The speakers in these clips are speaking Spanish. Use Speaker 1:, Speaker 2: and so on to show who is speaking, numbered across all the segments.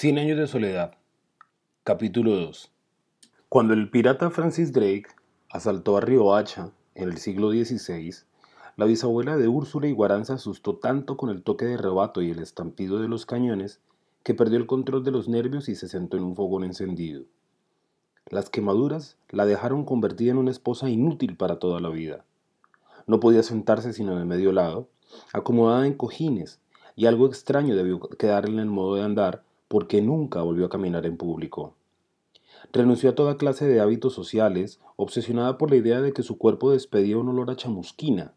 Speaker 1: Cien años de soledad. Capítulo 2. Cuando el pirata Francis Drake asaltó a Riohacha en el siglo XVI, la bisabuela de Úrsula Iguarán se asustó tanto con el toque de rebato y el estampido de los cañones que perdió el control de los nervios y se sentó en un fogón encendido. Las quemaduras la dejaron convertida en una esposa inútil para toda la vida. No podía sentarse sino de medio lado, acomodada en cojines, y algo extraño debió quedarle en el modo de andar porque nunca volvió a caminar en público. Renunció a toda clase de hábitos sociales, obsesionada por la idea de que su cuerpo despedía un olor a chamusquina.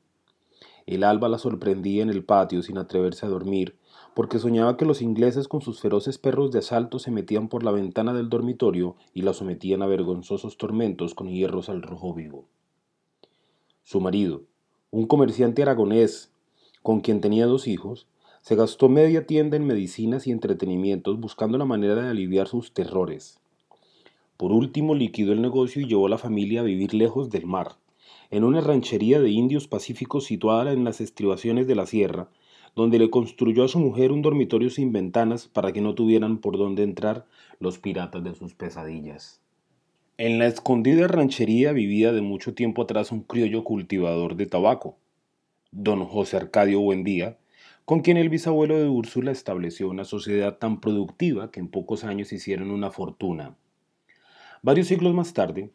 Speaker 1: El alba la sorprendía en el patio sin atreverse a dormir, porque soñaba que los ingleses con sus feroces perros de asalto se metían por la ventana del dormitorio y la sometían a vergonzosos tormentos con hierros al rojo vivo. Su marido, un comerciante aragonés con quien tenía dos hijos, se gastó media tienda en medicinas y entretenimientos buscando la manera de aliviar sus terrores. Por último, liquidó el negocio y llevó a la familia a vivir lejos del mar, en una ranchería de indios pacíficos situada en las estribaciones de la sierra, donde le construyó a su mujer un dormitorio sin ventanas para que no tuvieran por dónde entrar los piratas de sus pesadillas. En la escondida ranchería vivía de mucho tiempo atrás un criollo cultivador de tabaco, don José Arcadio Buendía, con quien el bisabuelo de Úrsula estableció una sociedad tan productiva que en pocos años hicieron una fortuna. Varios siglos más tarde,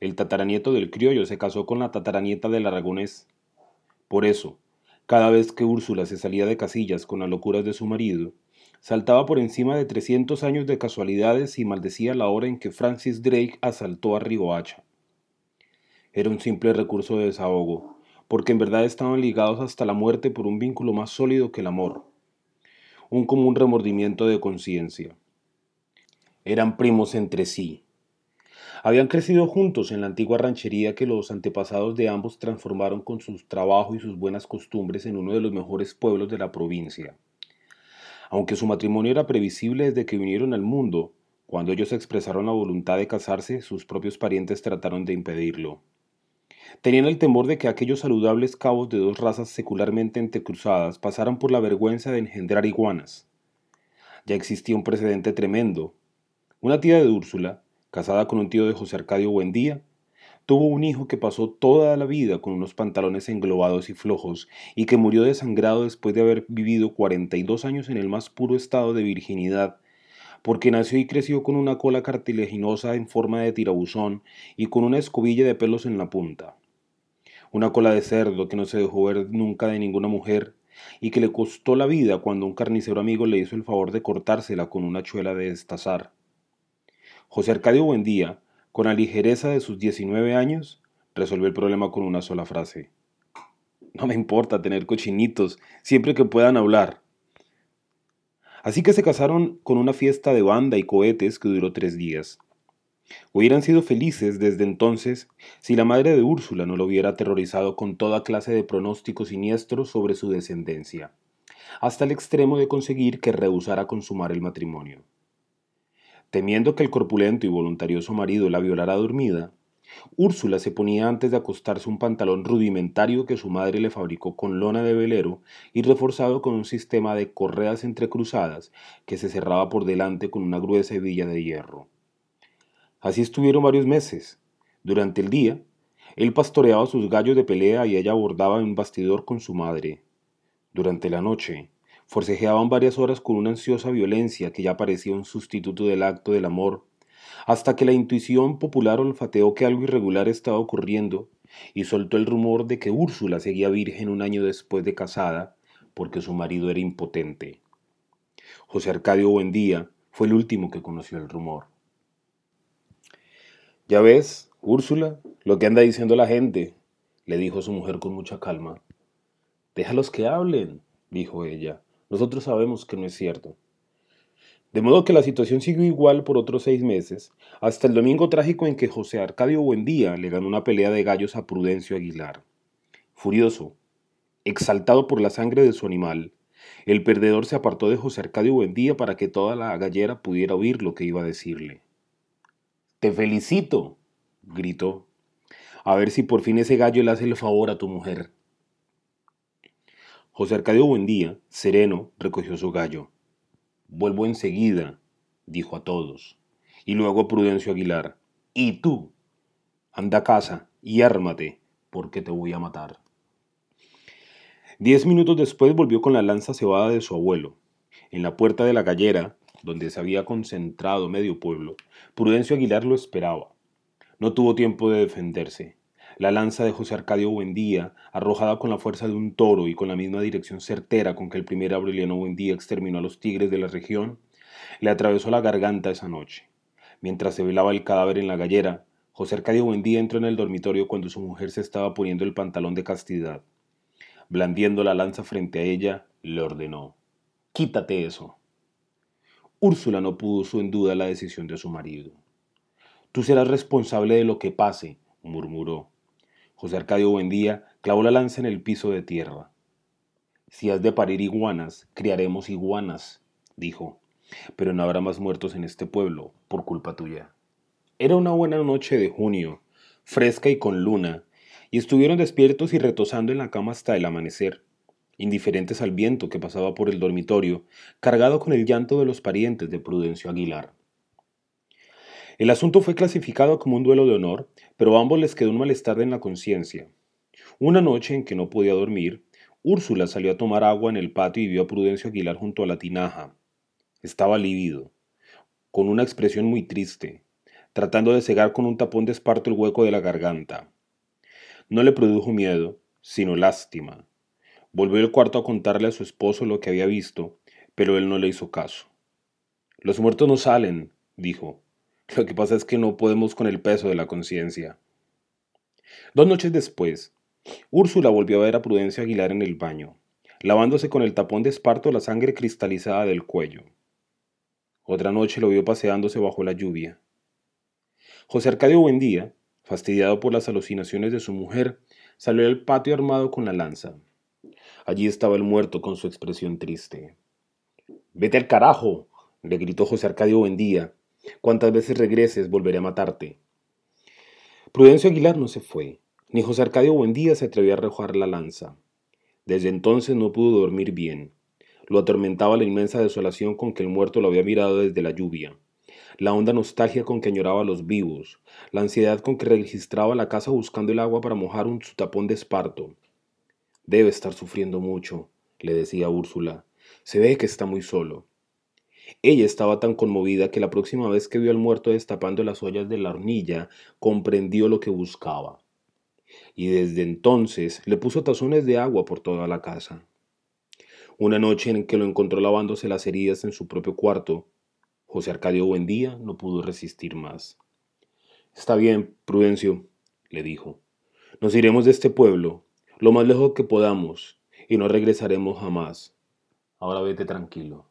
Speaker 1: el tataranieto del criollo se casó con la tataranieta del aragonés. Por eso, cada vez que Úrsula se salía de casillas con las locuras de su marido, saltaba por encima de 300 años de casualidades y maldecía la hora en que Francis Drake asaltó a Riohacha. Era un simple recurso de desahogo, porque en verdad estaban ligados hasta la muerte por un vínculo más sólido que el amor, un común remordimiento de conciencia. Eran primos entre sí. Habían crecido juntos en la antigua ranchería que los antepasados de ambos transformaron con su trabajo y sus buenas costumbres en uno de los mejores pueblos de la provincia. Aunque su matrimonio era previsible desde que vinieron al mundo, cuando ellos expresaron la voluntad de casarse, sus propios parientes trataron de impedirlo. Tenían el temor de que aquellos saludables cabos de dos razas secularmente entrecruzadas pasaran por la vergüenza de engendrar iguanas. Ya existía un precedente tremendo. Una tía de Úrsula, casada con un tío de José Arcadio Buendía, tuvo un hijo que pasó toda la vida con unos pantalones englobados y flojos y que murió desangrado después de haber vivido 42 años en el más puro estado de virginidad porque nació y creció con una cola cartilaginosa en forma de tirabuzón y con una escobilla de pelos en la punta. Una cola de cerdo que no se dejó ver nunca de ninguna mujer y que le costó la vida cuando un carnicero amigo le hizo el favor de cortársela con una chuela de estazar. José Arcadio Buendía, con la ligereza de sus 19 años, resolvió el problema con una sola frase. No me importa tener cochinitos, siempre que puedan hablar. Así que se casaron con una fiesta de banda y cohetes que duró tres días. Hubieran sido felices desde entonces si la madre de Úrsula no lo hubiera aterrorizado con toda clase de pronósticos siniestros sobre su descendencia, hasta el extremo de conseguir que rehusara consumar el matrimonio. Temiendo que el corpulento y voluntarioso marido la violara dormida, Úrsula se ponía antes de acostarse un pantalón rudimentario que su madre le fabricó con lona de velero y reforzado con un sistema de correas entrecruzadas que se cerraba por delante con una gruesa hebilla de hierro. Así estuvieron varios meses. Durante el día, él pastoreaba sus gallos de pelea y ella abordaba en un bastidor con su madre. Durante la noche, forcejeaban varias horas con una ansiosa violencia que ya parecía un sustituto del acto del amor hasta que la intuición popular olfateó que algo irregular estaba ocurriendo y soltó el rumor de que Úrsula seguía virgen un año después de casada porque su marido era impotente. José Arcadio Buendía fue el último que conoció el rumor. Ya ves, Úrsula, lo que anda diciendo la gente, le dijo su mujer con mucha calma. Déjalos que hablen, dijo ella. Nosotros sabemos que no es cierto. De modo que la situación siguió igual por otros seis meses, hasta el domingo trágico en que José Arcadio Buendía le ganó una pelea de gallos a Prudencio Aguilar. Furioso, exaltado por la sangre de su animal, el perdedor se apartó de José Arcadio Buendía para que toda la gallera pudiera oír lo que iba a decirle. Te felicito, gritó. A ver si por fin ese gallo le hace el favor a tu mujer. José Arcadio Buendía, sereno, recogió su gallo. Vuelvo enseguida, dijo a todos, y luego Prudencio Aguilar, ¿y tú? Anda a casa y ármate, porque te voy a matar. Diez minutos después volvió con la lanza cebada de su abuelo. En la puerta de la gallera, donde se había concentrado medio pueblo, Prudencio Aguilar lo esperaba. No tuvo tiempo de defenderse. La lanza de José Arcadio Buendía, arrojada con la fuerza de un toro y con la misma dirección certera con que el primer Aureliano Buendía exterminó a los tigres de la región, le atravesó la garganta esa noche. Mientras se velaba el cadáver en la gallera, José Arcadio Buendía entró en el dormitorio cuando su mujer se estaba poniendo el pantalón de castidad. Blandiendo la lanza frente a ella, le ordenó, Quítate eso. Úrsula no puso en duda la decisión de su marido. Tú serás responsable de lo que pase, murmuró. José Arcadio Buendía clavó la lanza en el piso de tierra. Si has de parir iguanas, criaremos iguanas, dijo, pero no habrá más muertos en este pueblo por culpa tuya. Era una buena noche de junio, fresca y con luna, y estuvieron despiertos y retosando en la cama hasta el amanecer, indiferentes al viento que pasaba por el dormitorio, cargado con el llanto de los parientes de Prudencio Aguilar. El asunto fue clasificado como un duelo de honor, pero a ambos les quedó un malestar en la conciencia. Una noche en que no podía dormir, Úrsula salió a tomar agua en el patio y vio a Prudencio Aguilar junto a la tinaja. Estaba lívido, con una expresión muy triste, tratando de cegar con un tapón de esparto el hueco de la garganta. No le produjo miedo, sino lástima. Volvió al cuarto a contarle a su esposo lo que había visto, pero él no le hizo caso. Los muertos no salen, dijo. Lo que pasa es que no podemos con el peso de la conciencia. Dos noches después, Úrsula volvió a ver a Prudencia Aguilar en el baño, lavándose con el tapón de esparto la sangre cristalizada del cuello. Otra noche lo vio paseándose bajo la lluvia. José Arcadio Buendía, fastidiado por las alucinaciones de su mujer, salió al patio armado con la lanza. Allí estaba el muerto con su expresión triste. Vete al carajo, le gritó José Arcadio Buendía, Cuantas veces regreses, volveré a matarte. Prudencio Aguilar no se fue, ni José Arcadio Buendía se atrevió a arrojar la lanza. Desde entonces no pudo dormir bien. Lo atormentaba la inmensa desolación con que el muerto lo había mirado desde la lluvia, la honda nostalgia con que añoraba a los vivos, la ansiedad con que registraba la casa buscando el agua para mojar un tapón de esparto. Debe estar sufriendo mucho, le decía Úrsula. Se ve que está muy solo. Ella estaba tan conmovida que la próxima vez que vio al muerto destapando las ollas de la hornilla, comprendió lo que buscaba. Y desde entonces le puso tazones de agua por toda la casa. Una noche en que lo encontró lavándose las heridas en su propio cuarto, José Arcadio Buendía no pudo resistir más. Está bien, Prudencio, le dijo. Nos iremos de este pueblo, lo más lejos que podamos, y no regresaremos jamás. Ahora vete tranquilo.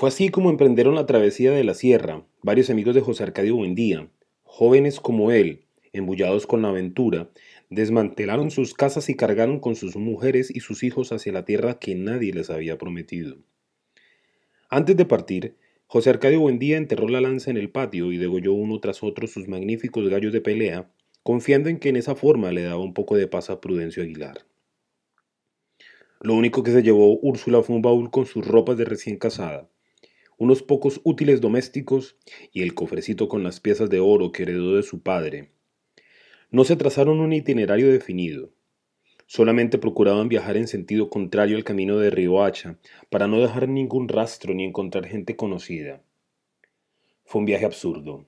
Speaker 1: Fue así como emprendieron la travesía de la sierra, varios amigos de José Arcadio Buendía, jóvenes como él, embullados con la aventura, desmantelaron sus casas y cargaron con sus mujeres y sus hijos hacia la tierra que nadie les había prometido. Antes de partir, José Arcadio Buendía enterró la lanza en el patio y degolló uno tras otro sus magníficos gallos de pelea, confiando en que en esa forma le daba un poco de paz a Prudencio Aguilar. Lo único que se llevó Úrsula fue un baúl con sus ropas de recién casada, unos pocos útiles domésticos y el cofrecito con las piezas de oro que heredó de su padre. No se trazaron un itinerario definido. Solamente procuraban viajar en sentido contrario al camino de Riohacha para no dejar ningún rastro ni encontrar gente conocida. Fue un viaje absurdo.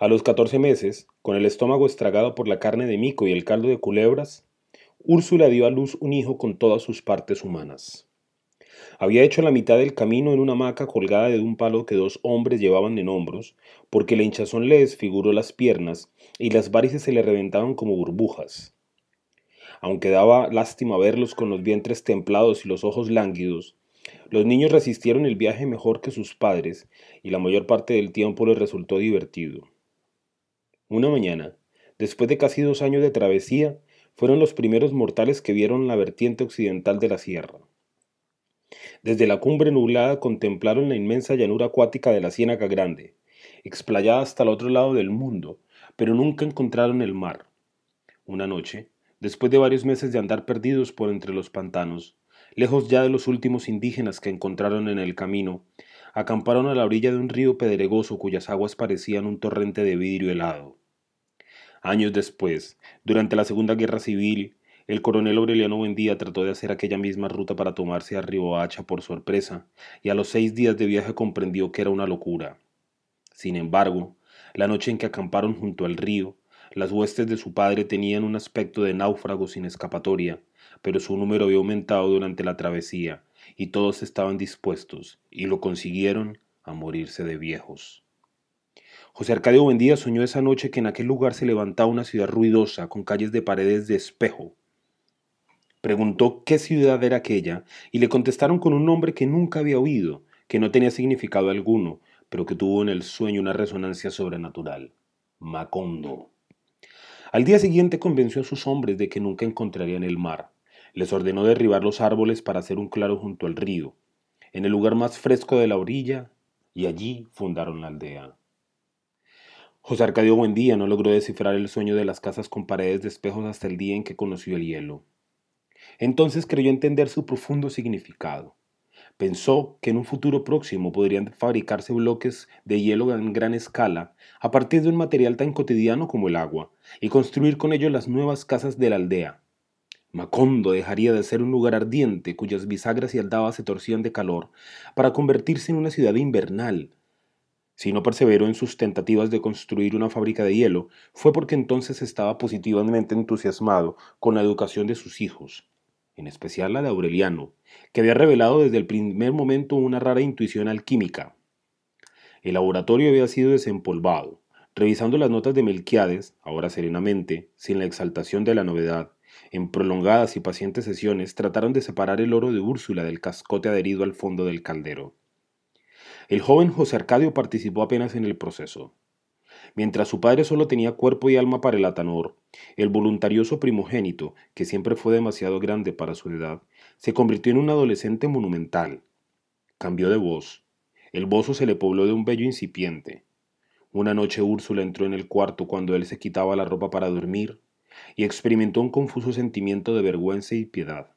Speaker 1: A los catorce meses, con el estómago estragado por la carne de mico y el caldo de culebras, Úrsula dio a luz un hijo con todas sus partes humanas. Había hecho la mitad del camino en una hamaca colgada de un palo que dos hombres llevaban en hombros, porque la hinchazón le desfiguró las piernas y las varices se le reventaban como burbujas. Aunque daba lástima verlos con los vientres templados y los ojos lánguidos, los niños resistieron el viaje mejor que sus padres y la mayor parte del tiempo les resultó divertido. Una mañana, después de casi dos años de travesía, fueron los primeros mortales que vieron la vertiente occidental de la sierra. Desde la cumbre nublada contemplaron la inmensa llanura acuática de la Ciénaga Grande, explayada hasta el otro lado del mundo, pero nunca encontraron el mar. Una noche, después de varios meses de andar perdidos por entre los pantanos, lejos ya de los últimos indígenas que encontraron en el camino, acamparon a la orilla de un río pedregoso cuyas aguas parecían un torrente de vidrio helado. Años después, durante la Segunda Guerra Civil, el coronel Aureliano Buendía trató de hacer aquella misma ruta para tomarse a Riohacha por sorpresa, y a los seis días de viaje comprendió que era una locura. Sin embargo, la noche en que acamparon junto al río, las huestes de su padre tenían un aspecto de náufragos sin escapatoria, pero su número había aumentado durante la travesía, y todos estaban dispuestos, y lo consiguieron, a morirse de viejos. José Arcadio Buendía soñó esa noche que en aquel lugar se levantaba una ciudad ruidosa, con calles de paredes de espejo. Preguntó qué ciudad era aquella, y le contestaron con un nombre que nunca había oído, que no tenía significado alguno, pero que tuvo en el sueño una resonancia sobrenatural. Macondo. Al día siguiente convenció a sus hombres de que nunca encontrarían el mar, les ordenó derribar los árboles para hacer un claro junto al río, en el lugar más fresco de la orilla, y allí fundaron la aldea. José Arcadio Buendía no logró descifrar el sueño de las casas con paredes de espejos hasta el día en que conoció el hielo. Entonces creyó entender su profundo significado. Pensó que en un futuro próximo podrían fabricarse bloques de hielo en gran escala a partir de un material tan cotidiano como el agua y construir con ello las nuevas casas de la aldea, Macondo dejaría de ser un lugar ardiente cuyas bisagras y aldabas se torcían de calor para convertirse en una ciudad invernal. Si no perseveró en sus tentativas de construir una fábrica de hielo, fue porque entonces estaba positivamente entusiasmado con la educación de sus hijos, en especial la de Aureliano, que había revelado desde el primer momento una rara intuición alquímica. El laboratorio había sido desempolvado. Revisando las notas de Melquiades, ahora serenamente, sin la exaltación de la novedad, en prolongadas y pacientes sesiones trataron de separar el oro de Úrsula del cascote adherido al fondo del caldero. El joven José Arcadio participó apenas en el proceso. Mientras su padre solo tenía cuerpo y alma para el atanor, el voluntarioso primogénito, que siempre fue demasiado grande para su edad, se convirtió en un adolescente monumental. Cambió de voz. El bozo se le pobló de un bello incipiente. Una noche Úrsula entró en el cuarto cuando él se quitaba la ropa para dormir y experimentó un confuso sentimiento de vergüenza y piedad.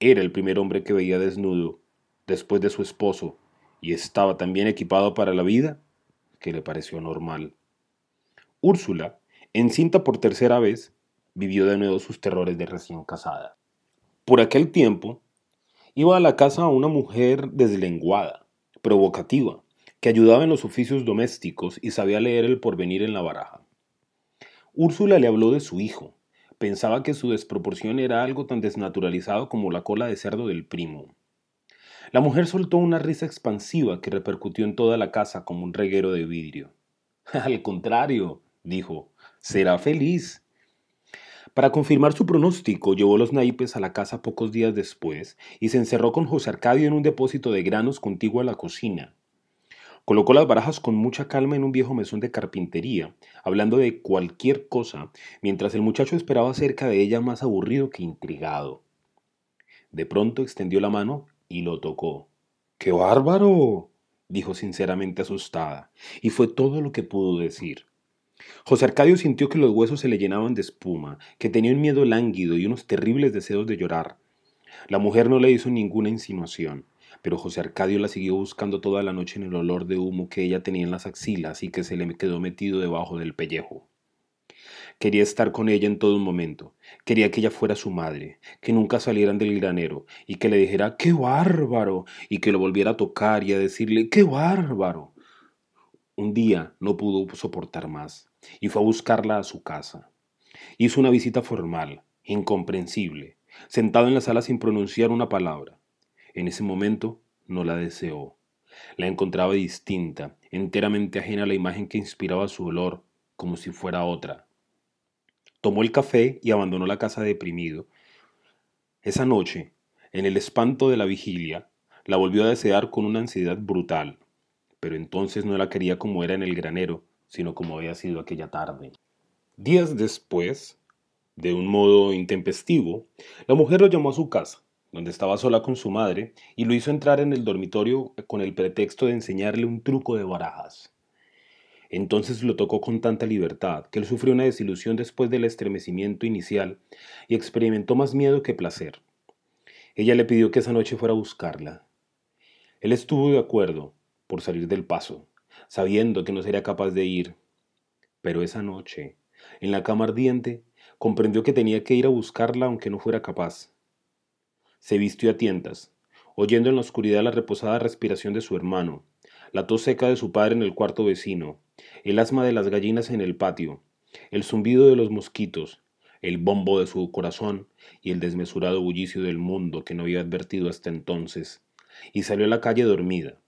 Speaker 1: Era el primer hombre que veía desnudo, después de su esposo, y estaba tan bien equipado para la vida que le pareció normal. Úrsula, encinta por tercera vez, vivió de nuevo sus terrores de recién casada. Por aquel tiempo, iba a la casa una mujer deslenguada, provocativa, que ayudaba en los oficios domésticos y sabía leer el porvenir en la baraja. Úrsula le habló de su hijo. Pensaba que su desproporción era algo tan desnaturalizado como la cola de cerdo del primo. La mujer soltó una risa expansiva que repercutió en toda la casa como un reguero de vidrio. Al contrario, dijo, será feliz. Para confirmar su pronóstico, llevó los naipes a la casa pocos días después y se encerró con José Arcadio en un depósito de granos contiguo a la cocina. Colocó las barajas con mucha calma en un viejo mesón de carpintería, hablando de cualquier cosa, mientras el muchacho esperaba cerca de ella más aburrido que intrigado. De pronto extendió la mano y lo tocó. ¡Qué bárbaro! dijo sinceramente asustada, y fue todo lo que pudo decir. José Arcadio sintió que los huesos se le llenaban de espuma, que tenía un miedo lánguido y unos terribles deseos de llorar. La mujer no le hizo ninguna insinuación pero José Arcadio la siguió buscando toda la noche en el olor de humo que ella tenía en las axilas y que se le quedó metido debajo del pellejo. Quería estar con ella en todo momento. Quería que ella fuera su madre, que nunca salieran del granero y que le dijera ¡qué bárbaro! y que lo volviera a tocar y a decirle ¡qué bárbaro! Un día no pudo soportar más y fue a buscarla a su casa. Hizo una visita formal, incomprensible, sentado en la sala sin pronunciar una palabra. En ese momento no la deseó. La encontraba distinta, enteramente ajena a la imagen que inspiraba su olor, como si fuera otra. Tomó el café y abandonó la casa deprimido. Esa noche, en el espanto de la vigilia, la volvió a desear con una ansiedad brutal, pero entonces no la quería como era en el granero, sino como había sido aquella tarde. Días después, de un modo intempestivo, la mujer lo llamó a su casa donde estaba sola con su madre, y lo hizo entrar en el dormitorio con el pretexto de enseñarle un truco de barajas. Entonces lo tocó con tanta libertad que él sufrió una desilusión después del estremecimiento inicial y experimentó más miedo que placer. Ella le pidió que esa noche fuera a buscarla. Él estuvo de acuerdo por salir del paso, sabiendo que no sería capaz de ir. Pero esa noche, en la cama ardiente, comprendió que tenía que ir a buscarla aunque no fuera capaz. Se vistió a tientas, oyendo en la oscuridad la reposada respiración de su hermano, la tos seca de su padre en el cuarto vecino, el asma de las gallinas en el patio, el zumbido de los mosquitos, el bombo de su corazón y el desmesurado bullicio del mundo que no había advertido hasta entonces, y salió a la calle dormida.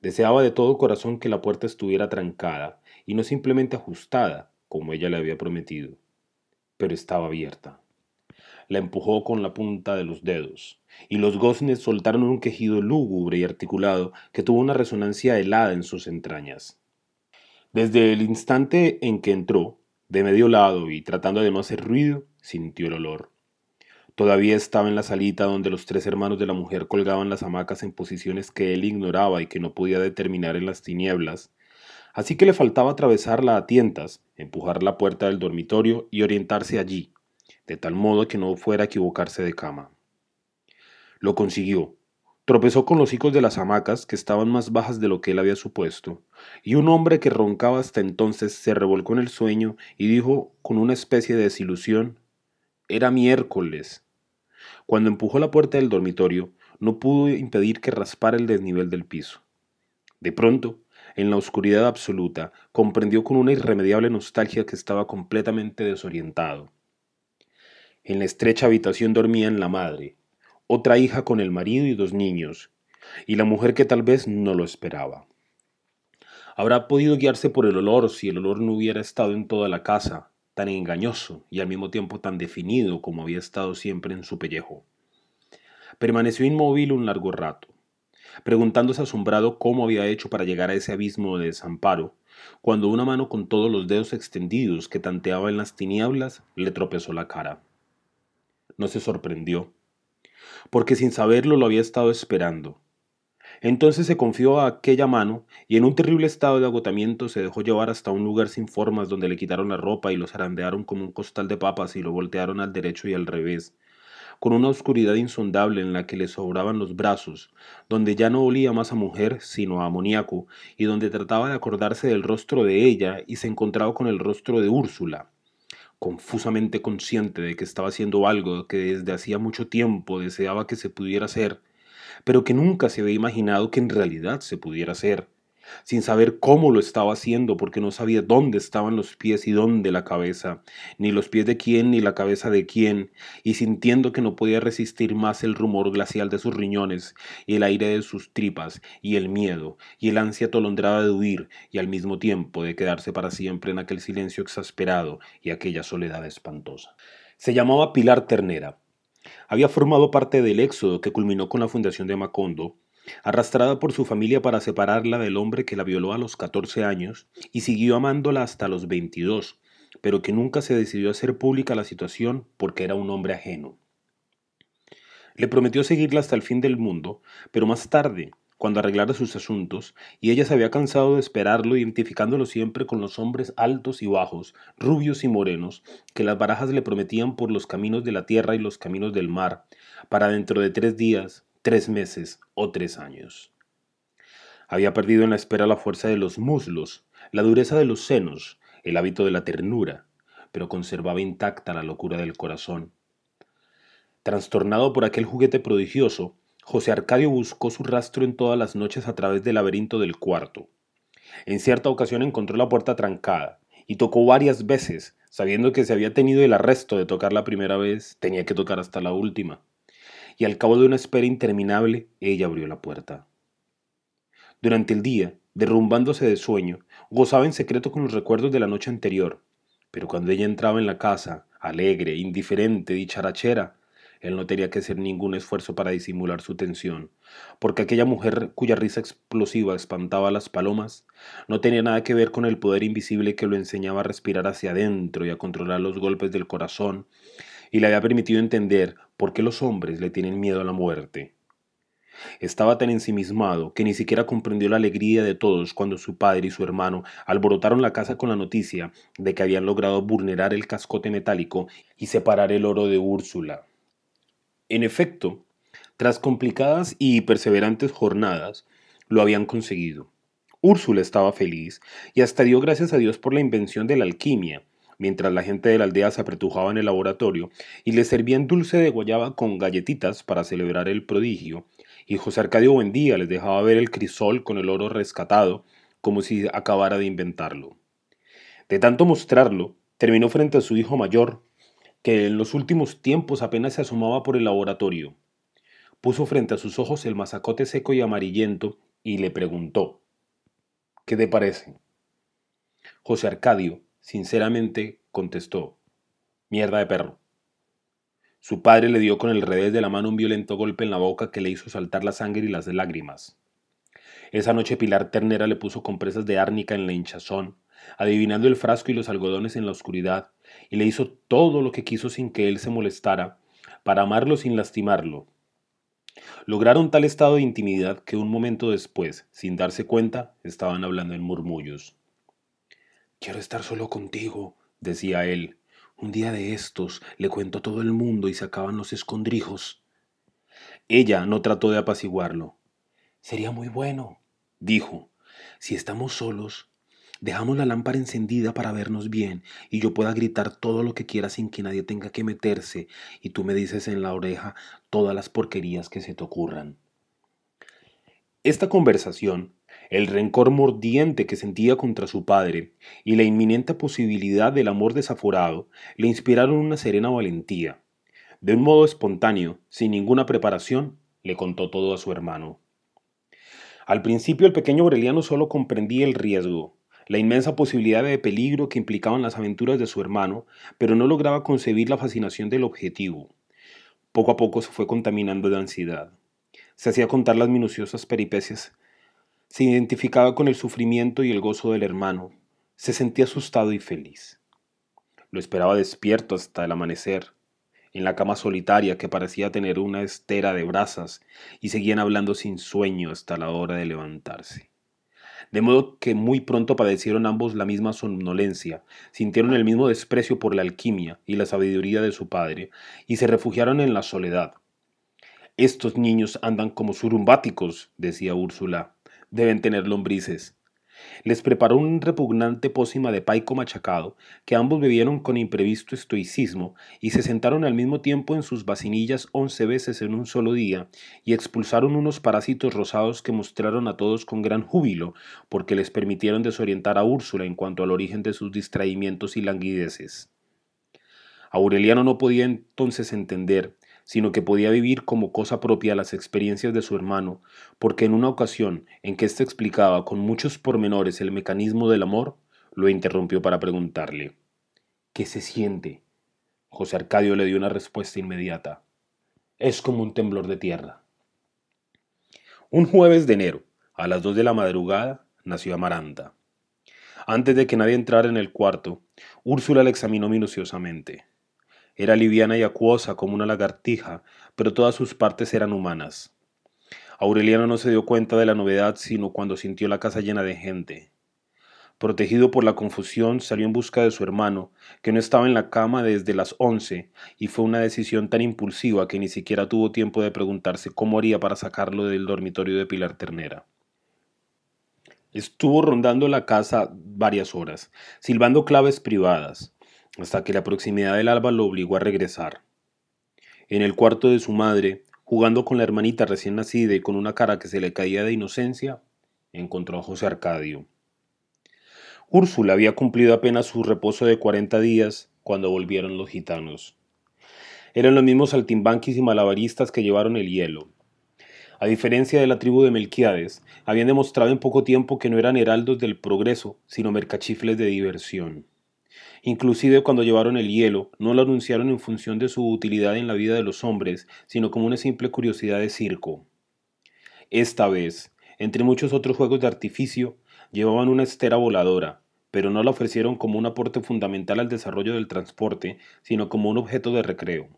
Speaker 1: Deseaba de todo corazón que la puerta estuviera trancada y no simplemente ajustada, como ella le había prometido, pero estaba abierta. La empujó con la punta de los dedos, y los goznes soltaron un quejido lúgubre y articulado que tuvo una resonancia helada en sus entrañas. Desde el instante en que entró, de medio lado y tratando de no hacer ruido, sintió el olor. Todavía estaba en la salita donde los tres hermanos de la mujer colgaban las hamacas en posiciones que él ignoraba y que no podía determinar en las tinieblas, así que le faltaba atravesarla a tientas, empujar la puerta del dormitorio y orientarse allí, de tal modo que no fuera a equivocarse de cama. Lo consiguió. Tropezó con los hijos de las hamacas, que estaban más bajas de lo que él había supuesto, y un hombre que roncaba hasta entonces se revolcó en el sueño y dijo con una especie de desilusión Era miércoles. Cuando empujó la puerta del dormitorio, no pudo impedir que raspara el desnivel del piso. De pronto, en la oscuridad absoluta, comprendió con una irremediable nostalgia que estaba completamente desorientado. En la estrecha habitación dormían la madre, otra hija con el marido y dos niños, y la mujer que tal vez no lo esperaba. Habrá podido guiarse por el olor si el olor no hubiera estado en toda la casa, tan engañoso y al mismo tiempo tan definido como había estado siempre en su pellejo. Permaneció inmóvil un largo rato, preguntándose asombrado cómo había hecho para llegar a ese abismo de desamparo, cuando una mano con todos los dedos extendidos que tanteaba en las tinieblas le tropezó la cara. No se sorprendió, porque sin saberlo lo había estado esperando, entonces se confió a aquella mano y en un terrible estado de agotamiento se dejó llevar hasta un lugar sin formas donde le quitaron la ropa y lo zarandearon como un costal de papas y lo voltearon al derecho y al revés, con una oscuridad insondable en la que le sobraban los brazos, donde ya no olía más a mujer sino a amoníaco, y donde trataba de acordarse del rostro de ella y se encontraba con el rostro de Úrsula, confusamente consciente de que estaba haciendo algo que desde hacía mucho tiempo deseaba que se pudiera hacer, pero que nunca se había imaginado que en realidad se pudiera hacer, sin saber cómo lo estaba haciendo porque no sabía dónde estaban los pies y dónde la cabeza, ni los pies de quién ni la cabeza de quién, y sintiendo que no podía resistir más el rumor glacial de sus riñones, y el aire de sus tripas, y el miedo, y el ansia atolondrada de huir, y al mismo tiempo de quedarse para siempre en aquel silencio exasperado y aquella soledad espantosa. Se llamaba Pilar Ternera, había formado parte del éxodo que culminó con la fundación de Macondo, arrastrada por su familia para separarla del hombre que la violó a los 14 años y siguió amándola hasta los 22, pero que nunca se decidió a hacer pública la situación porque era un hombre ajeno. Le prometió seguirla hasta el fin del mundo, pero más tarde, cuando arreglara sus asuntos, y ella se había cansado de esperarlo identificándolo siempre con los hombres altos y bajos, rubios y morenos, que las barajas le prometían por los caminos de la tierra y los caminos del mar, para dentro de tres días, tres meses o tres años. Había perdido en la espera la fuerza de los muslos, la dureza de los senos, el hábito de la ternura, pero conservaba intacta la locura del corazón. Trastornado por aquel juguete prodigioso, José Arcadio buscó su rastro en todas las noches a través del laberinto del cuarto. En cierta ocasión encontró la puerta trancada y tocó varias veces, sabiendo que se había tenido el arresto de tocar la primera vez, tenía que tocar hasta la última. Y al cabo de una espera interminable, ella abrió la puerta. Durante el día, derrumbándose de sueño, gozaba en secreto con los recuerdos de la noche anterior, pero cuando ella entraba en la casa, alegre, indiferente, dicharachera, él no tenía que hacer ningún esfuerzo para disimular su tensión, porque aquella mujer cuya risa explosiva espantaba a las palomas no tenía nada que ver con el poder invisible que lo enseñaba a respirar hacia adentro y a controlar los golpes del corazón, y le había permitido entender por qué los hombres le tienen miedo a la muerte. Estaba tan ensimismado que ni siquiera comprendió la alegría de todos cuando su padre y su hermano alborotaron la casa con la noticia de que habían logrado vulnerar el cascote metálico y separar el oro de Úrsula. En efecto, Tras complicadas y perseverantes jornadas, lo habían conseguido. Úrsula estaba feliz y hasta dio gracias a Dios por la invención de la alquimia, mientras la gente de la aldea se apretujaba en el laboratorio y le servían dulce de guayaba con galletitas para celebrar el prodigio, y José Arcadio Buendía les dejaba ver el crisol con el oro rescatado, como si acabara de inventarlo. De tanto mostrarlo, terminó frente a su hijo mayor, que en los últimos tiempos apenas se asomaba por el laboratorio. Puso frente a sus ojos el mazacote seco y amarillento y le preguntó, ¿Qué te parece? José Arcadio, sinceramente, contestó, mierda de perro. Su padre le dio con el revés de la mano un violento golpe en la boca que le hizo saltar la sangre y las lágrimas. Esa noche Pilar Ternera le puso compresas de árnica en la hinchazón, adivinando el frasco y los algodones en la oscuridad, y le hizo todo lo que quiso sin que él se molestara, para amarlo sin lastimarlo. Lograron tal estado de intimidad que un momento después, sin darse cuenta, estaban hablando en murmullos. Quiero estar solo contigo, decía él. Un día de estos le cuento a todo el mundo y se acaban los escondrijos. Ella no trató de apaciguarlo. Sería muy bueno, dijo. Si estamos solos, dejamos la lámpara encendida para vernos bien y yo pueda gritar todo lo que quiera sin que nadie tenga que meterse y tú me dices en la oreja todas las porquerías que se te ocurran. Esta conversación el rencor mordiente que sentía contra su padre y la inminente posibilidad del amor desaforado le inspiraron una serena valentía. De un modo espontáneo, sin ninguna preparación, le contó todo a su hermano. Al principio el pequeño Aureliano solo comprendía el riesgo, la inmensa posibilidad de peligro que implicaban las aventuras de su hermano, pero no lograba concebir la fascinación del objetivo. Poco a poco se fue contaminando de ansiedad. Se hacía contar las minuciosas peripecias se identificaba con el sufrimiento y el gozo del hermano. Se sentía asustado y feliz. Lo esperaba despierto hasta el amanecer, en la cama solitaria que parecía tener una estera de brasas, y seguían hablando sin sueño hasta la hora de levantarse. De modo que muy pronto padecieron ambos la misma somnolencia, sintieron el mismo desprecio por la alquimia y la sabiduría de su padre, y se refugiaron en la soledad. Estos niños andan como surumbáticos, decía Úrsula, deben tener lombrices. Les preparó un repugnante pócima de paico machacado, que ambos bebieron con imprevisto estoicismo y se sentaron al mismo tiempo en sus vacinillas once veces en un solo día y expulsaron unos parásitos rosados que mostraron a todos con gran júbilo, porque les permitieron desorientar a Úrsula en cuanto al origen de sus distraimientos y languideces. Aureliano no podía entonces entender sino que podía vivir como cosa propia las experiencias de su hermano, porque en una ocasión en que éste explicaba con muchos pormenores el mecanismo del amor, lo interrumpió para preguntarle ¿Qué se siente? José Arcadio le dio una respuesta inmediata. Es como un temblor de tierra. Un jueves de enero, a las dos de la madrugada, nació Amaranta. Antes de que nadie entrara en el cuarto, Úrsula le examinó minuciosamente. Era liviana y acuosa como una lagartija, pero todas sus partes eran humanas. Aureliano no se dio cuenta de la novedad sino cuando sintió la casa llena de gente. Protegido por la confusión, salió en busca de su hermano, que no estaba en la cama desde las once, y fue una decisión tan impulsiva que ni siquiera tuvo tiempo de preguntarse cómo haría para sacarlo del dormitorio de Pilar Ternera. Estuvo rondando la casa varias horas, silbando claves privadas hasta que la proximidad del alba lo obligó a regresar. En el cuarto de su madre, jugando con la hermanita recién nacida y con una cara que se le caía de inocencia, encontró a José Arcadio. Úrsula había cumplido apenas su reposo de cuarenta días cuando volvieron los gitanos. Eran los mismos saltimbanquis y malabaristas que llevaron el hielo. A diferencia de la tribu de Melquiades, habían demostrado en poco tiempo que no eran heraldos del progreso, sino mercachifles de diversión. Inclusive cuando llevaron el hielo, no lo anunciaron en función de su utilidad en la vida de los hombres, sino como una simple curiosidad de circo. Esta vez, entre muchos otros juegos de artificio, llevaban una estera voladora, pero no la ofrecieron como un aporte fundamental al desarrollo del transporte, sino como un objeto de recreo.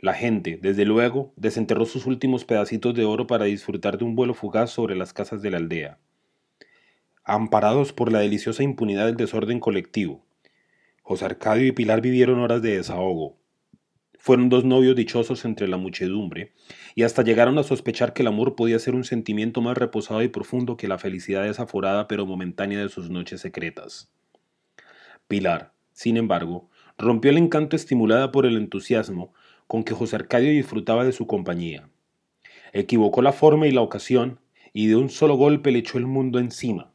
Speaker 1: La gente, desde luego, desenterró sus últimos pedacitos de oro para disfrutar de un vuelo fugaz sobre las casas de la aldea. Amparados por la deliciosa impunidad del desorden colectivo, José Arcadio y Pilar vivieron horas de desahogo. Fueron dos novios dichosos entre la muchedumbre, y hasta llegaron a sospechar que el amor podía ser un sentimiento más reposado y profundo que la felicidad desaforada pero momentánea de sus noches secretas. Pilar, sin embargo, rompió el encanto estimulada por el entusiasmo con que José Arcadio disfrutaba de su compañía. Equivocó la forma y la ocasión, y de un solo golpe le echó el mundo encima.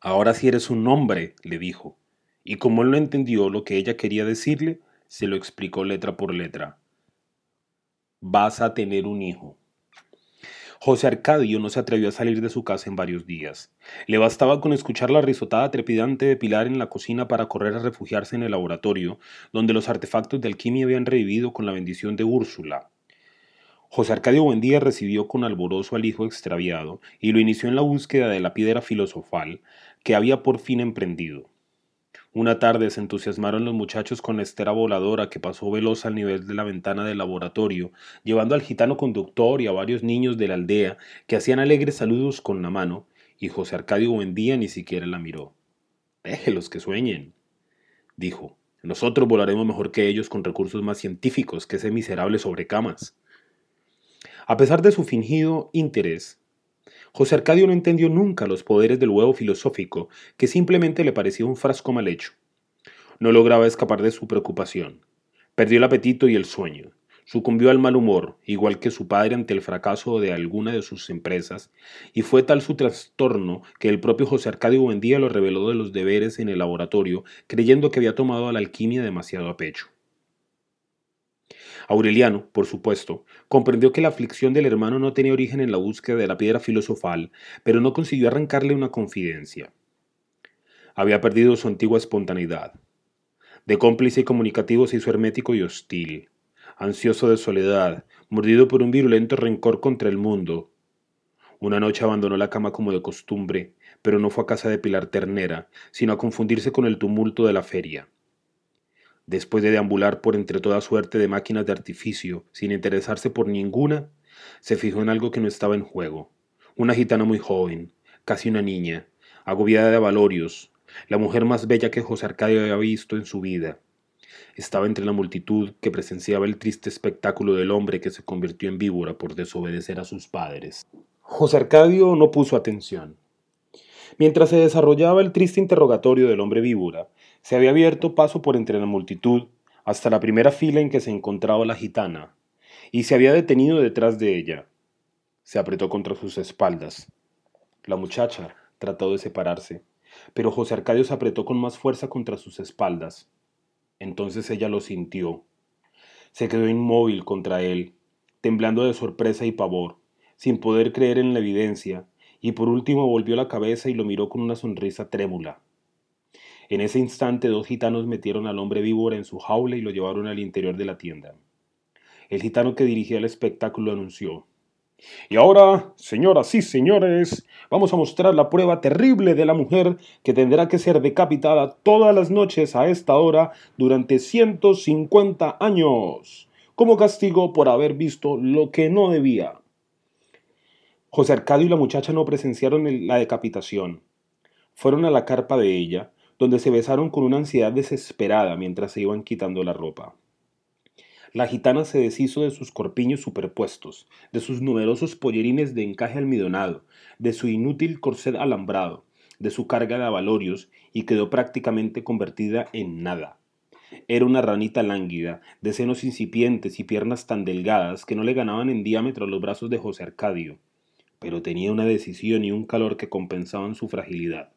Speaker 1: Ahora sí eres un hombre, le dijo, y como él no entendió lo que ella quería decirle, se lo explicó letra por letra. Vas a tener un hijo. José Arcadio no se atrevió a salir de su casa en varios días. Le bastaba con escuchar la risotada trepidante de Pilar en la cocina para correr a refugiarse en el laboratorio, donde los artefactos de alquimia habían revivido con la bendición de Úrsula. José Arcadio Buendía recibió con alborozo al hijo extraviado y lo inició en la búsqueda de la piedra filosofal que había por fin emprendido. Una tarde se entusiasmaron los muchachos con la estera voladora que pasó veloz al nivel de la ventana del laboratorio, llevando al gitano conductor y a varios niños de la aldea que hacían alegres saludos con la mano, y José Arcadio Buendía ni siquiera la miró. Déjelos que sueñen, dijo. Nosotros volaremos mejor que ellos con recursos más científicos que ese miserable sobrecamas. A pesar de su fingido interés, José Arcadio no entendió nunca los poderes del huevo filosófico, que simplemente le parecía un frasco mal hecho. No lograba escapar de su preocupación. Perdió el apetito y el sueño. Sucumbió al mal humor, igual que su padre ante el fracaso de alguna de sus empresas, y fue tal su trastorno que el propio José Arcadio Buendía lo reveló de los deberes en el laboratorio, creyendo que había tomado a la alquimia demasiado a pecho. Aureliano, por supuesto, comprendió que la aflicción del hermano no tenía origen en la búsqueda de la piedra filosofal, pero no consiguió arrancarle una confidencia. Había perdido su antigua espontaneidad. De cómplice y comunicativo se hizo hermético y hostil, ansioso de soledad, mordido por un virulento rencor contra el mundo. Una noche abandonó la cama como de costumbre, pero no fue a casa de Pilar Ternera, sino a confundirse con el tumulto de la feria después de deambular por entre toda suerte de máquinas de artificio, sin interesarse por ninguna, se fijó en algo que no estaba en juego. Una gitana muy joven, casi una niña, agobiada de valorios, la mujer más bella que José Arcadio había visto en su vida. Estaba entre la multitud que presenciaba el triste espectáculo del hombre que se convirtió en víbora por desobedecer a sus padres. José Arcadio no puso atención. Mientras se desarrollaba el triste interrogatorio del hombre víbora, se había abierto paso por entre la multitud hasta la primera fila en que se encontraba la gitana, y se había detenido detrás de ella. Se apretó contra sus espaldas. La muchacha trató de separarse, pero José Arcadio se apretó con más fuerza contra sus espaldas. Entonces ella lo sintió. Se quedó inmóvil contra él, temblando de sorpresa y pavor, sin poder creer en la evidencia, y por último volvió la cabeza y lo miró con una sonrisa trémula. En ese instante dos gitanos metieron al hombre víbora en su jaula y lo llevaron al interior de la tienda. El gitano que dirigía el espectáculo anunció y ahora, señoras y señores, vamos a mostrar la prueba terrible de la mujer que tendrá que ser decapitada todas las noches a esta hora durante 150 años, como castigo por haber visto lo que no debía. José Arcadio y la muchacha no presenciaron la decapitación. Fueron a la carpa de ella, donde se besaron con una ansiedad desesperada mientras se iban quitando la ropa. La gitana se deshizo de sus corpiños superpuestos, de sus numerosos pollerines de encaje almidonado, de su inútil corset alambrado, de su carga de avalorios y quedó prácticamente convertida en nada. Era una ranita lánguida, de senos incipientes y piernas tan delgadas que no le ganaban en diámetro los brazos de José Arcadio, pero tenía una decisión y un calor que compensaban su fragilidad.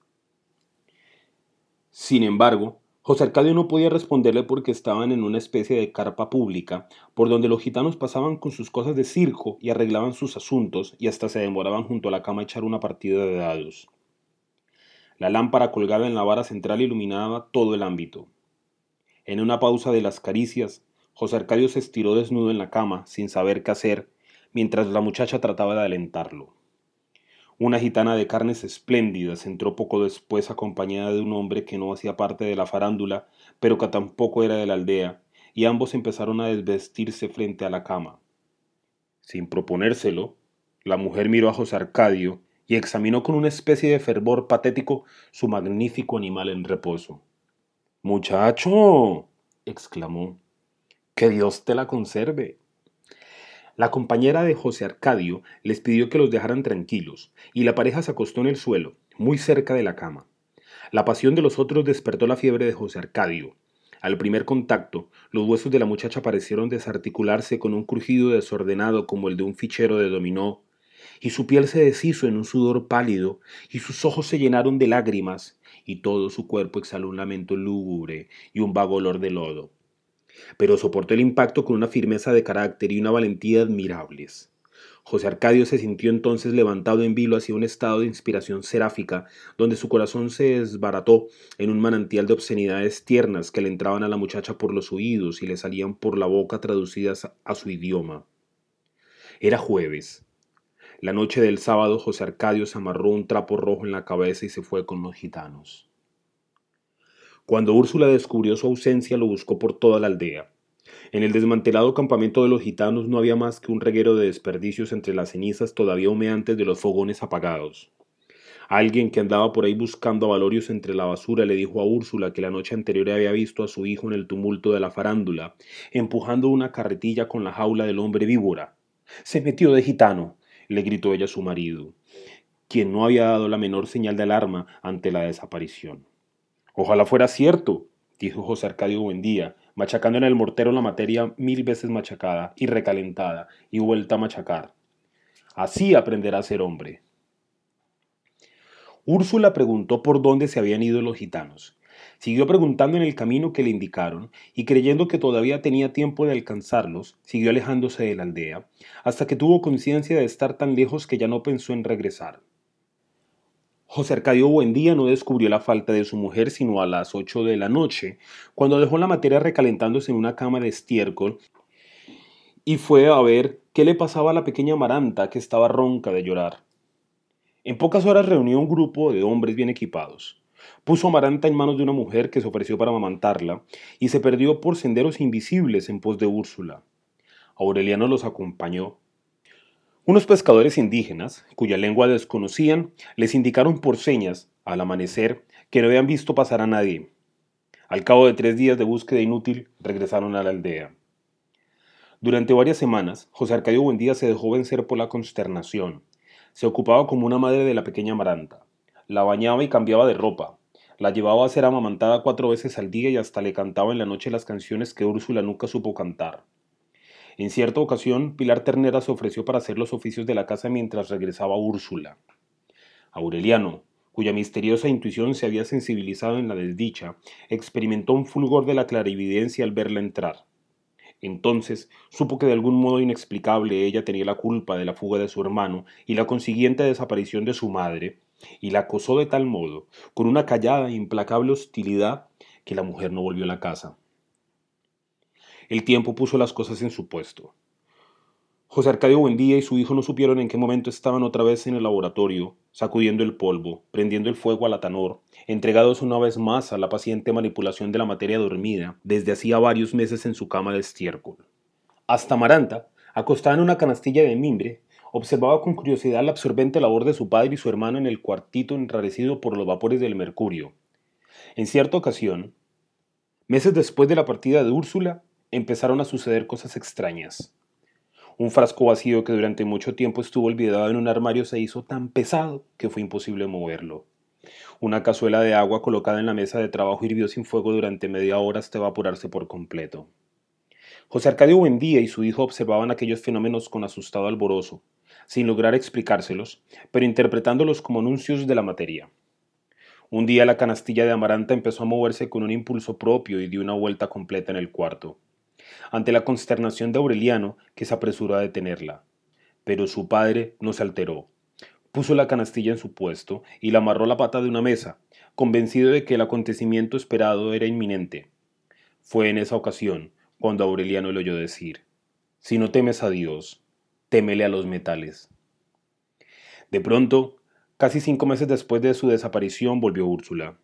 Speaker 1: Sin embargo, José Arcadio no podía responderle porque estaban en una especie de carpa pública, por donde los gitanos pasaban con sus cosas de circo y arreglaban sus asuntos y hasta se demoraban junto a la cama a echar una partida de dados. La lámpara colgada en la vara central iluminaba todo el ámbito. En una pausa de las caricias, José Arcadio se estiró desnudo en la cama, sin saber qué hacer, mientras la muchacha trataba de alentarlo. Una gitana de carnes espléndidas entró poco después acompañada de un hombre que no hacía parte de la farándula, pero que tampoco era de la aldea, y ambos empezaron a desvestirse frente a la cama. Sin proponérselo, la mujer miró a José Arcadio y examinó con una especie de fervor patético su magnífico animal en reposo. Muchacho, exclamó, Que Dios te la conserve. La compañera de José Arcadio les pidió que los dejaran tranquilos, y la pareja se acostó en el suelo, muy cerca de la cama. La pasión de los otros despertó la fiebre de José Arcadio. Al primer contacto, los huesos de la muchacha parecieron desarticularse con un crujido desordenado como el de un fichero de dominó, y su piel se deshizo en un sudor pálido, y sus ojos se llenaron de lágrimas, y todo su cuerpo exhaló un lamento lúgubre y un vago olor de lodo. Pero soportó el impacto con una firmeza de carácter y una valentía admirables. José Arcadio se sintió entonces levantado en vilo hacia un estado de inspiración seráfica, donde su corazón se desbarató en un manantial de obscenidades tiernas que le entraban a la muchacha por los oídos y le salían por la boca traducidas a su idioma. Era jueves. La noche del sábado José Arcadio se amarró un trapo rojo en la cabeza y se fue con los gitanos. Cuando Úrsula descubrió su ausencia lo buscó por toda la aldea. En el desmantelado campamento de los gitanos no había más que un reguero de desperdicios entre las cenizas todavía humeantes de los fogones apagados. Alguien que andaba por ahí buscando a Valorios entre la basura le dijo a Úrsula que la noche anterior había visto a su hijo en el tumulto de la farándula, empujando una carretilla con la jaula del hombre víbora. Se metió de gitano, le gritó ella a su marido, quien no había dado la menor señal de alarma ante la desaparición. Ojalá fuera cierto, dijo José Arcadio Buendía, machacando en el mortero la materia mil veces machacada y recalentada y vuelta a machacar. Así aprenderá a ser hombre. Úrsula preguntó por dónde se habían ido los gitanos. Siguió preguntando en el camino que le indicaron, y creyendo que todavía tenía tiempo de alcanzarlos, siguió alejándose de la aldea, hasta que tuvo conciencia de estar tan lejos que ya no pensó en regresar. José Arcadio Buendía no descubrió la falta de su mujer sino a las ocho de la noche, cuando dejó la materia recalentándose en una cama de estiércol y fue a ver qué le pasaba a la pequeña Maranta que estaba ronca de llorar. En pocas horas reunió un grupo de hombres bien equipados. Puso a Maranta en manos de una mujer que se ofreció para amamantarla y se perdió por senderos invisibles en pos de Úrsula. Aureliano los acompañó unos pescadores indígenas, cuya lengua desconocían, les indicaron por señas, al amanecer, que no habían visto pasar a nadie. Al cabo de tres días de búsqueda inútil, regresaron a la aldea. Durante varias semanas, José Arcadio Buendía se dejó vencer por la consternación. Se ocupaba como una madre de la pequeña Maranta. La bañaba y cambiaba de ropa. La llevaba a ser amamantada cuatro veces al día y hasta le cantaba en la noche las canciones que Úrsula nunca supo cantar. En cierta ocasión, Pilar Ternera se ofreció para hacer los oficios de la casa mientras regresaba Úrsula. Aureliano, cuya misteriosa intuición se había sensibilizado en la desdicha, experimentó un fulgor de la clarividencia al verla entrar. Entonces supo que de algún modo inexplicable ella tenía la culpa de la fuga de su hermano y la consiguiente desaparición de su madre, y la acosó de tal modo, con una callada e implacable hostilidad, que la mujer no volvió a la casa. El tiempo puso las cosas en su puesto. José Arcadio Buendía y su hijo no supieron en qué momento estaban otra vez en el laboratorio, sacudiendo el polvo, prendiendo el fuego al atanor, entregados una vez más a la paciente manipulación de la materia dormida desde hacía varios meses en su cama de estiércol. Hasta Maranta, acostada en una canastilla de mimbre, observaba con curiosidad la absorbente labor de su padre y su hermano en el cuartito enrarecido por los vapores del mercurio. En cierta ocasión, meses después de la partida de Úrsula, empezaron a suceder cosas extrañas. Un frasco vacío que durante mucho tiempo estuvo olvidado en un armario se hizo tan pesado que fue imposible moverlo. Una cazuela de agua colocada en la mesa de trabajo hirvió sin fuego durante media hora hasta evaporarse por completo. José Arcadio Buendía y su hijo observaban aquellos fenómenos con asustado alborozo, sin lograr explicárselos, pero interpretándolos como anuncios de la materia. Un día la canastilla de amaranta empezó a moverse con un impulso propio y dio una vuelta completa en el cuarto ante la consternación de Aureliano, que se apresuró a detenerla. Pero su padre no se alteró. Puso la canastilla en su puesto y la amarró a la pata de una mesa, convencido de que el acontecimiento esperado era inminente. Fue en esa ocasión cuando Aureliano le oyó decir, Si no temes a Dios, témele a los metales. De pronto, casi cinco meses después de su desaparición, volvió Úrsula.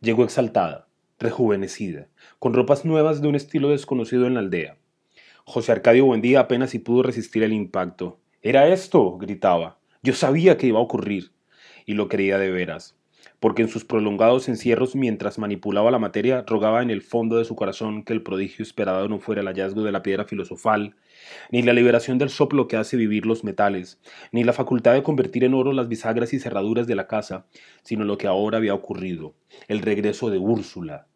Speaker 1: Llegó exaltada, rejuvenecida, con ropas nuevas de un estilo desconocido en la aldea. José Arcadio Buendía apenas si pudo resistir el impacto. Era esto, gritaba. Yo sabía que iba a ocurrir. Y lo creía de veras. Porque en sus prolongados encierros mientras manipulaba la materia rogaba en el fondo de su corazón que el prodigio esperado no fuera el hallazgo de la piedra filosofal, ni la liberación del soplo que hace vivir los metales, ni la facultad de convertir en oro las bisagras y cerraduras de la casa, sino lo que ahora había ocurrido, el regreso de Úrsula.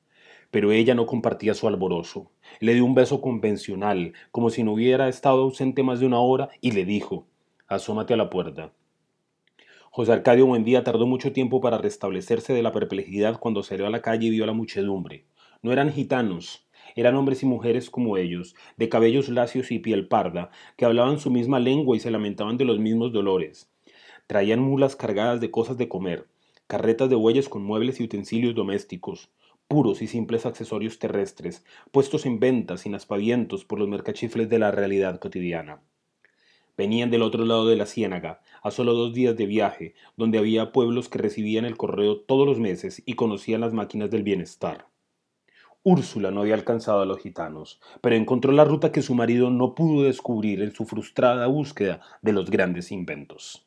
Speaker 1: Pero ella no compartía su alborozo. Le dio un beso convencional, como si no hubiera estado ausente más de una hora, y le dijo, asómate a la puerta. José Arcadio Buendía tardó mucho tiempo para restablecerse de la perplejidad cuando salió a la calle y vio a la muchedumbre. No eran gitanos, eran hombres y mujeres como ellos, de cabellos lacios y piel parda, que hablaban su misma lengua y se lamentaban de los mismos dolores. Traían mulas cargadas de cosas de comer, carretas de bueyes con muebles y utensilios domésticos, puros y simples accesorios terrestres, puestos en venta sin aspavientos por los mercachifles de la realidad cotidiana. Venían del otro lado de la ciénaga, a solo dos días de viaje, donde había pueblos que recibían el correo todos los meses y conocían las máquinas del bienestar. Úrsula no había alcanzado a los gitanos, pero encontró la ruta que su marido no pudo descubrir en su frustrada búsqueda de los grandes inventos.